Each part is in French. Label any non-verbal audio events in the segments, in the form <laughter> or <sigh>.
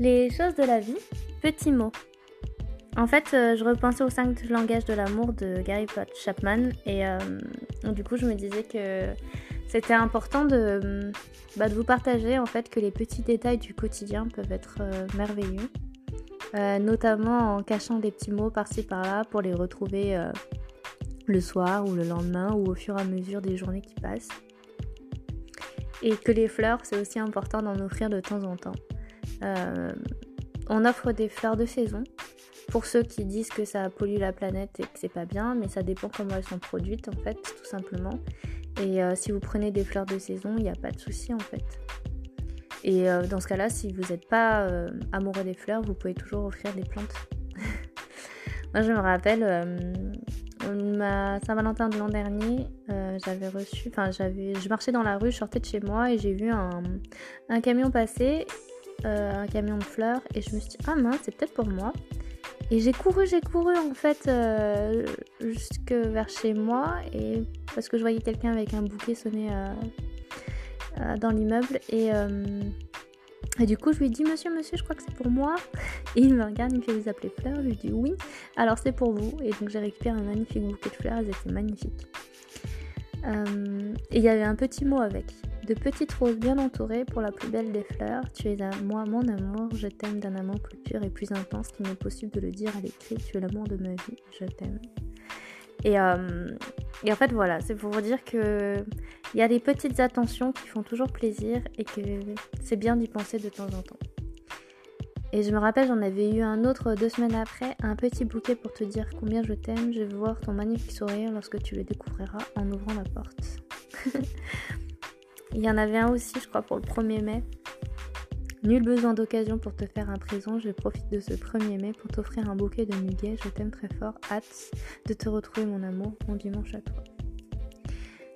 Les choses de la vie, petits mots. En fait, euh, je repensais aux cinq langages de l'amour de Gary Chapman et euh, du coup, je me disais que c'était important de, bah, de, vous partager en fait que les petits détails du quotidien peuvent être euh, merveilleux, notamment en cachant des petits mots par-ci par-là pour les retrouver le soir ou le lendemain ou au fur et à mesure des journées qui passent. Et que les fleurs, c'est aussi important d'en offrir de temps en temps. On offre des fleurs de saison, pour ceux qui disent que ça pollue la planète et que c'est pas bien, mais ça dépend comment elles sont produites en fait, tout simplement. Et euh, si vous prenez des fleurs de saison, il n'y a pas de souci en fait. Et euh, dans ce cas-là, si vous n'êtes pas euh, amoureux des fleurs, vous pouvez toujours offrir des plantes. <laughs> Moi, je me rappelle, ma Saint-Valentin de l'an dernier, j'avais reçu, enfin, j'avais, je marchais dans la rue, je sortais de chez moi et j'ai vu un camion passer, un camion de fleurs, et je me suis dit, ah mince, c'est peut-être pour moi. Et j'ai couru, j'ai couru en fait euh, jusque vers chez moi et parce que je voyais quelqu'un avec un bouquet sonner euh, euh, dans l'immeuble et, et, du coup je lui dis monsieur monsieur je crois que c'est pour moi. <laughs> Et il me regarde il me fait vous appeler fleurs je lui dis oui. Alors c'est pour vous. Et donc j'ai récupéré un magnifique bouquet de fleurs elles étaient magnifiques. Et il y avait un petit mot avec de petites roses bien entourées pour la plus belle des fleurs. Tu es à moi, mon amour, je t'aime d'un amour plus pur et plus intense qu'il n'est possible de le dire à l'écrit. Tu es l'amour de ma vie, je t'aime. Et, euh, et, en fait, voilà, c'est pour vous dire que il y a des petites attentions qui font toujours plaisir et que c'est bien d'y penser de temps en temps. Et je me rappelle, j'en avais eu un autre deux semaines après, un petit bouquet pour te dire combien je t'aime. Je veux voir ton magnifique sourire lorsque tu le découvriras en ouvrant la porte. <laughs> Il y en avait un aussi, je crois, pour le 1er mai. Nul besoin d'occasion pour te faire un présent, je profite de ce 1er mai pour t'offrir un bouquet de muguet, je t'aime très fort, hâte de te retrouver mon amour, mon dimanche à toi.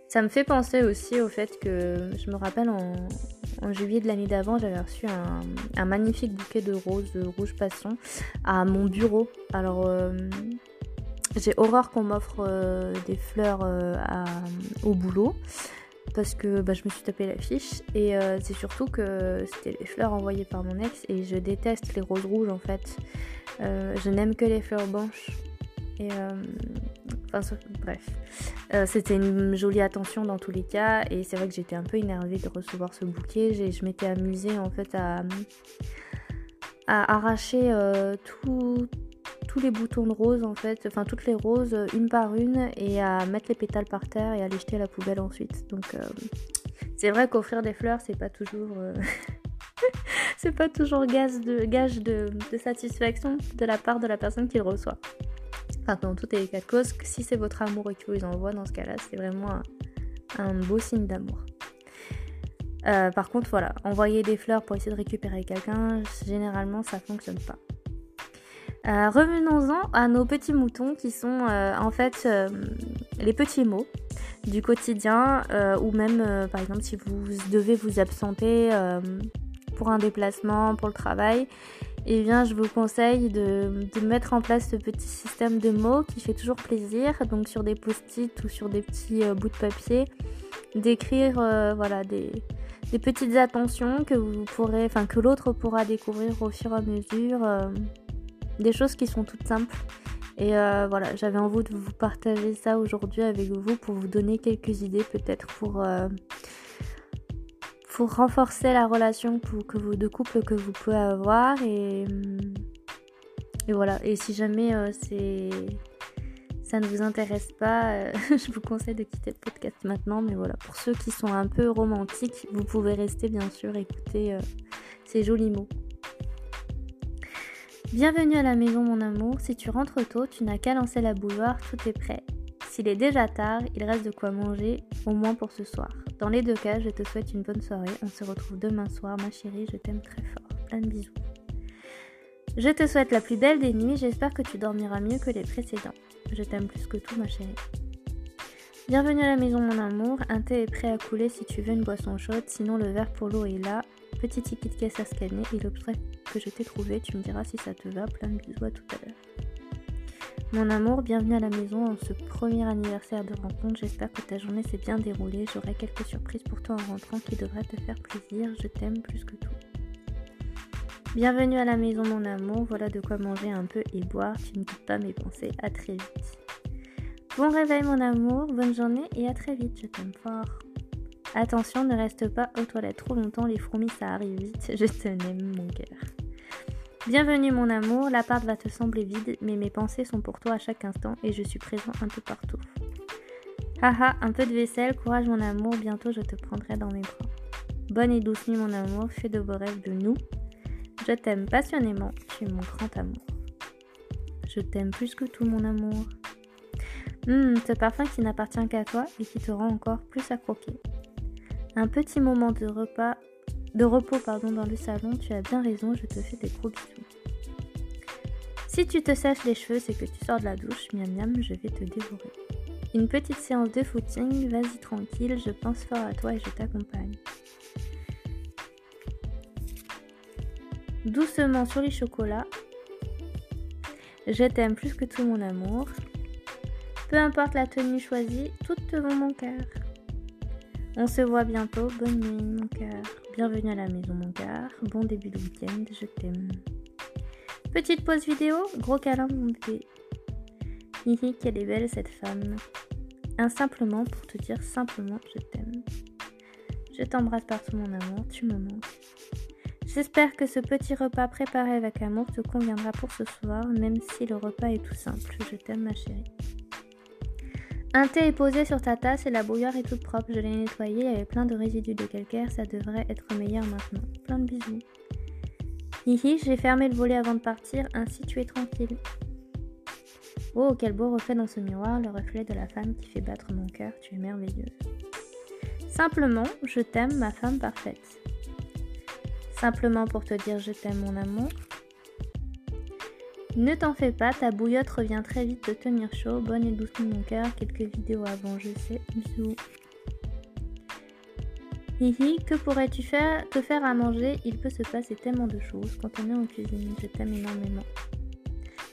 Ça me fait penser aussi au fait que je me rappelle en, juillet de l'année d'avant, j'avais reçu un, magnifique bouquet de roses de rouge passion à mon bureau. Alors euh, j'ai horreur qu'on m'offre euh, des fleurs euh, au boulot parce que bah, je me suis tapé la fiche et euh, c'est surtout que c'était les fleurs envoyées par mon ex et je déteste les roses rouges en fait. Euh, je n'aime que les fleurs blanches et euh, enfin bref, c'était une jolie attention dans tous les cas et c'est vrai que j'étais un peu énervée de recevoir ce bouquet. Je m'étais amusée en fait à, à arracher tout tous les boutons de rose en fait, enfin toutes les roses une par une et à mettre les pétales par terre et à les jeter à la poubelle ensuite. Donc euh, c'est vrai qu'offrir des fleurs c'est pas toujours euh, <laughs> c'est pas toujours gage de, gage de, satisfaction de la part de la personne qui le reçoit. Enfin dans toutes les cas de cause, si c'est votre amour qui vous envoie dans ce cas-là, c'est vraiment un, beau signe d'amour. Euh, par contre, voilà, envoyer des fleurs pour essayer de récupérer quelqu'un, généralement ça fonctionne pas. Euh, revenons-en à nos petits moutons qui sont euh, en fait euh, les petits mots du quotidien ou même par exemple si vous devez vous absenter pour un déplacement, pour le travail, eh bien je vous conseille de, mettre en place ce petit système de mots qui fait toujours plaisir, donc sur des post-it ou sur des petits bouts de papier, d'écrire voilà des, des, petites attentions que vous pourrez, enfin que l'autre pourra découvrir au fur et à mesure des choses qui sont toutes simples. Et euh, voilà, j'avais envie de vous partager ça aujourd'hui avec vous pour vous donner quelques idées peut-être pour, euh, renforcer la relation que vous, de couple que vous pouvez avoir. Et, et voilà, et si jamais euh, c'est ça ne vous intéresse pas, <laughs> je vous conseille de quitter le podcast maintenant. Mais voilà, pour ceux qui sont un peu romantiques, vous pouvez rester bien sûr, écouter ces jolis mots. Bienvenue à la maison mon amour, si tu rentres tôt, tu n'as qu'à lancer la bouilloire, tout est prêt. S'il est déjà tard, il reste de quoi manger, au moins pour ce soir. Dans les deux cas, je te souhaite une bonne soirée, on se retrouve demain soir ma chérie, je t'aime très fort. Plein de bisous. Je te souhaite la plus belle des nuits, j'espère que tu dormiras mieux que les précédents. Je t'aime plus que tout ma chérie. Bienvenue à la maison mon amour, un thé est prêt à couler si tu veux une boisson chaude, sinon le verre pour l'eau est là, petit ticket de caisse à scanner et l'objet je t'ai trouvé, tu me diras si ça te va, plein de bisous tout à l'heure. Mon amour, bienvenue à la maison en ce premier anniversaire de rencontre. J'espère que ta journée s'est bien déroulée. J'aurai quelques surprises pour toi en rentrant qui devraient te faire plaisir. Je t'aime plus que tout. Bienvenue à la maison mon amour, voilà de quoi manger un peu et boire, tu ne quittes pas mes pensées, à très vite. Bon réveil mon amour, bonne journée et à très vite, je t'aime fort. Attention, ne reste pas aux toilettes trop longtemps, les fourmis ça arrive vite, je t'aime mon cœur. Bienvenue mon amour, l'appart va te sembler vide, mais mes pensées sont pour toi à chaque instant et je suis présent un peu partout. Haha, un peu de vaisselle, courage mon amour, bientôt je te prendrai dans mes bras. Bonne et douce nuit mon amour, fais de beaux rêves de nous. Je t'aime passionnément, tu es mon grand amour. Je t'aime plus que tout mon amour. Hum, ce parfum qui n'appartient qu'à toi et qui te rend encore plus à croquer. Un petit moment de repas de repos pardon, dans le salon, tu as bien raison, je te fais des gros bisous. Si tu te sèches les cheveux, c'est que tu sors de la douche, miam miam, je vais te dévorer. Une petite séance de footing, vas-y tranquille, je pense fort à toi et je t'accompagne. Doucement sur les chocolats, je t'aime plus que tout mon amour. Peu importe la tenue choisie, toutes te vont mon cœur. On se voit bientôt, bonne nuit mon cœur. Bienvenue à la maison mon cœur. Bon début de week-end, je t'aime. Petite pause vidéo, gros câlin mon bébé. Hihi, qu'elle est belle cette femme. Un simplement pour te dire simplement je t'aime. Je t'embrasse partout mon amour, tu me manques. J'espère que ce petit repas préparé avec amour te conviendra pour ce soir, même si le repas est tout simple. Je t'aime ma chérie. Un thé est posé sur ta tasse et la bouilloire est toute propre. Je l'ai nettoyée, il y avait plein de résidus de calcaire, ça devrait être meilleur maintenant. Plein de bisous. Hihi, j'ai fermé le volet avant de partir, ainsi tu es tranquille. Oh, quel beau reflet dans ce miroir, le reflet de la femme qui fait battre mon cœur, tu es merveilleuse. Simplement, je t'aime, ma femme parfaite. Simplement pour te dire je t'aime, mon amour. Ne t'en fais pas, ta bouillotte revient très vite de tenir chaud. Bonne et douce mon cœur, quelques vidéos avant, je sais. Bisous. Hihi, que pourrais-tu faire, te faire à manger? Il peut se passer tellement de choses quand on est en cuisine. Je t'aime énormément.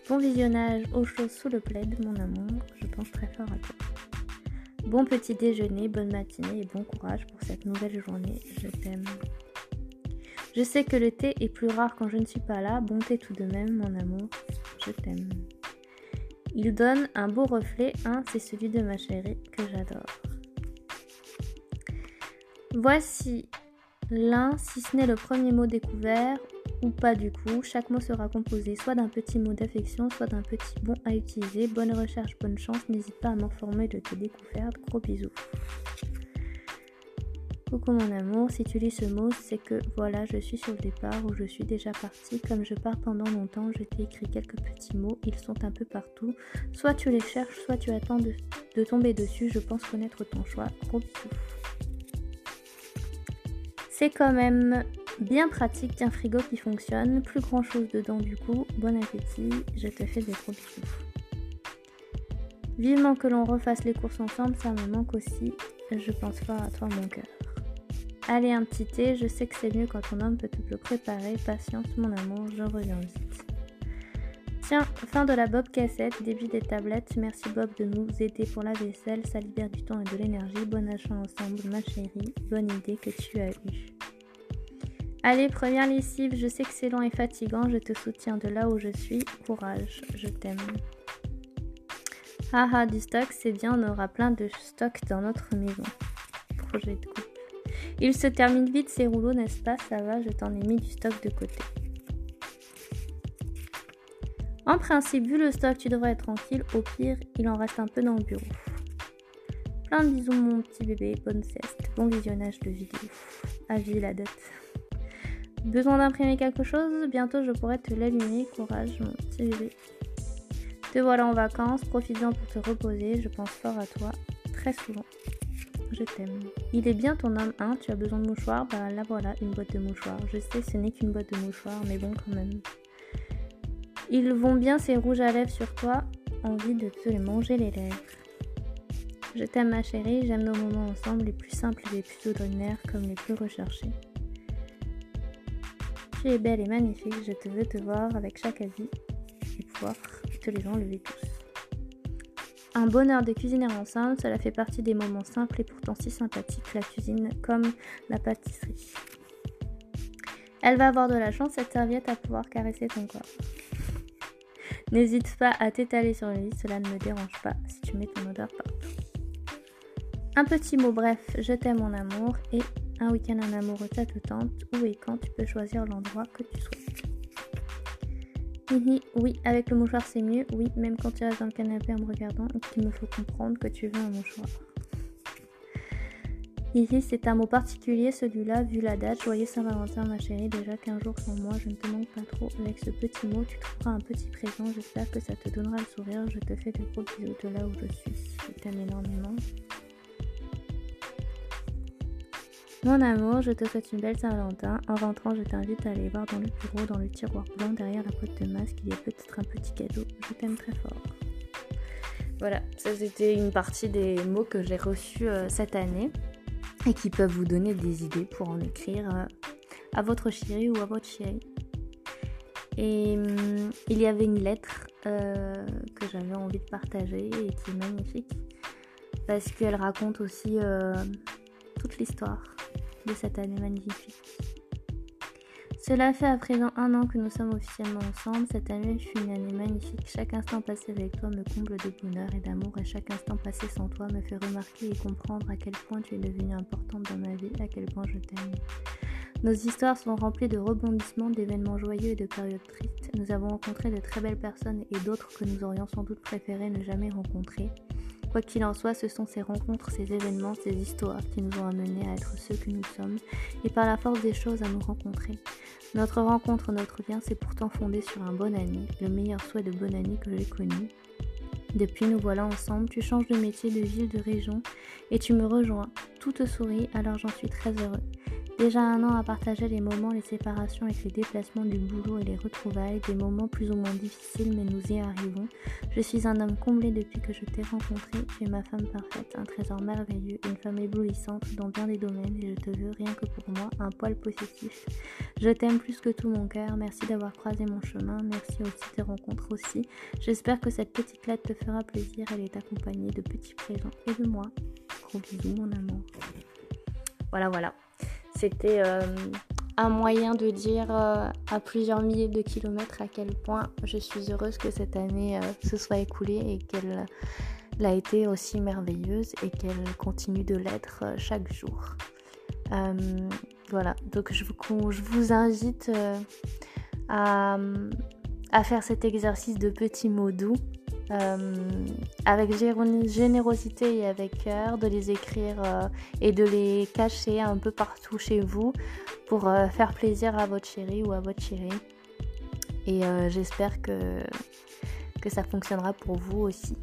Bon visionnage au chaud sous le plaid, mon amour. Je pense très fort à toi. Bon petit déjeuner, bonne matinée et bon courage pour cette nouvelle journée. Je t'aime. Je sais que le thé est plus rare quand je ne suis pas là. Bon thé tout de même, mon amour. Je t'aime. Il donne un beau reflet. Un, c'est celui de ma chérie que j'adore. Voici l'un, si ce n'est le premier mot découvert, ou pas du coup. Chaque mot sera composé soit d'un petit mot d'affection, soit d'un petit bon à utiliser. Bonne recherche, bonne chance. N'hésite pas à m'informer de tes découvertes. Gros bisous. Coucou mon amour, si tu lis ce mot, c'est que voilà, je suis sur le départ ou je suis déjà partie. Comme je pars pendant longtemps, je t'ai écrit quelques petits mots, ils sont un peu partout. Soit tu les cherches, soit tu attends de, tomber dessus. Je pense connaître ton choix. Gros. C'est quand même bien pratique, un frigo qui fonctionne. Plus grand chose dedans du coup. Bon appétit, je te fais des gros bisous. Vivement que l'on refasse les courses ensemble, ça me manque aussi. Je pense fort à toi mon cœur. Allez, un petit thé, je sais que c'est mieux quand ton homme peut te préparer. Patience, mon amour, je reviens vite. Tiens, fin de la Bob cassette, début des tablettes. Merci Bob de nous aider pour la vaisselle. Ça libère du temps et de l'énergie. Bon achat ensemble, ma chérie. Bonne idée que tu as eue. Allez, première lessive. Je sais que c'est long et fatigant. Je te soutiens de là où je suis. Courage, je t'aime. Haha, du stock, c'est bien. On aura plein de stock dans notre maison. Projet de coupe. Il se termine vite ces rouleaux, n'est-ce pas Ça va, je t'en ai mis du stock de côté. En principe, vu le stock, tu devrais être tranquille. Au pire, il en reste un peu dans le bureau. Plein de bisous mon petit bébé, bonne sieste, bon visionnage de vidéo. Avis la dette. Besoin d'imprimer quelque chose? Bientôt je pourrai te l'allumer. Courage mon petit bébé. Te voilà en vacances, profites-en pour te reposer. Je pense fort à toi, très souvent je t'aime. Il est bien ton homme, hein Tu as besoin de mouchoirs Bah là voilà, une boîte de mouchoirs. Je sais, ce n'est qu'une boîte de mouchoirs, mais bon quand même. Ils vont bien ces rouges à lèvres sur toi. Envie de te les manger les lèvres. Je t'aime ma chérie, j'aime nos moments ensemble, les plus simples et les plus ordinaires comme les plus recherchés. Tu es belle et magnifique, je te veux te voir avec chaque avis et pouvoir te les enlever tous. Un bonheur de cuisiner ensemble, cela fait partie des moments simples et pourtant si sympathiques, la cuisine comme la pâtisserie. Elle va avoir de la chance, cette serviette, à pouvoir caresser ton corps. N'hésite pas à t'étaler sur le lit, cela ne me dérange pas si tu mets ton odeur partout. Un petit mot bref, je t'aime mon amour et un week-end en amoureux ça te tente, où et quand tu peux choisir l'endroit que tu souhaites. Oui, avec le mouchoir c'est mieux, oui, même quand tu restes dans le canapé en me regardant qu'il me faut comprendre que tu veux un mouchoir. Ici, c'est un mot particulier, celui-là, vu la date. Joyeux Saint-Valentin, ma chérie. Déjà 15 jours sans moi, je ne te manque pas trop. Avec ce petit mot, tu trouveras un petit présent. J'espère que ça te donnera le sourire. Je te fais de gros bisous de là où je suis. Je t'aime énormément. Mon amour, je te souhaite une belle Saint-Valentin. En rentrant, je t'invite à aller voir dans le bureau, dans le tiroir blanc, derrière la boîte de masque, il y a peut-être un petit cadeau. Je t'aime très fort. Voilà, ça c'était une partie des mots que j'ai reçus euh, cette année et qui peuvent vous donner des idées pour en écrire euh, à votre chéri ou à votre chérie. Et hum, il y avait une lettre euh, que j'avais envie de partager et qui est magnifique parce qu'elle raconte aussi toute l'histoire de cette année magnifique. Cela fait à présent un an que nous sommes officiellement ensemble. Cette année fut une année magnifique. Chaque instant passé avec toi me comble de bonheur et d'amour et chaque instant passé sans toi me fait remarquer et comprendre à quel point tu es devenue importante dans ma vie, à quel point je t'aime. Nos histoires sont remplies de rebondissements, d'événements joyeux et de périodes tristes. Nous avons rencontré de très belles personnes et d'autres que nous aurions sans doute préféré ne jamais rencontrer. Quoi qu'il en soit, ce sont ces rencontres, ces événements, ces histoires qui nous ont amenés à être ceux que nous sommes et par la force des choses à nous rencontrer. Notre rencontre, notre lien s'est pourtant fondé sur un bon ami, le meilleur souhait de bonne année que j'ai connu. Depuis, nous voilà ensemble, tu changes de métier, de ville, de région et tu me rejoins. Tout te sourit, alors j'en suis très heureux. Déjà un an à partager les moments, les séparations avec les déplacements du boulot et les retrouvailles, des moments plus ou moins difficiles, mais nous y arrivons. Je suis un homme comblé depuis que je t'ai rencontré. Tu es ma femme parfaite, un trésor merveilleux, une femme éblouissante dans bien des domaines et je te veux rien que pour moi, un poil positif. Je t'aime plus que tout mon cœur. Merci d'avoir croisé mon chemin. Merci aussi des rencontres aussi. J'espère que cette petite lettre te fera plaisir. Elle est accompagnée de petits présents et de moi. Gros bisous, mon amour. Voilà, voilà. C'était euh, un moyen de dire euh, à plusieurs milliers de kilomètres à quel point je suis heureuse que cette année euh, se soit écoulée et qu'elle a été aussi merveilleuse et qu'elle continue de l'être chaque jour. voilà, donc je vous, je vous invite à, à, faire cet exercice de petits mots doux euh, avec générosité et avec cœur, de les écrire euh, et de les cacher un peu partout chez vous pour euh, faire plaisir à votre chéri ou à votre chérie. Et j'espère que, que ça fonctionnera pour vous aussi.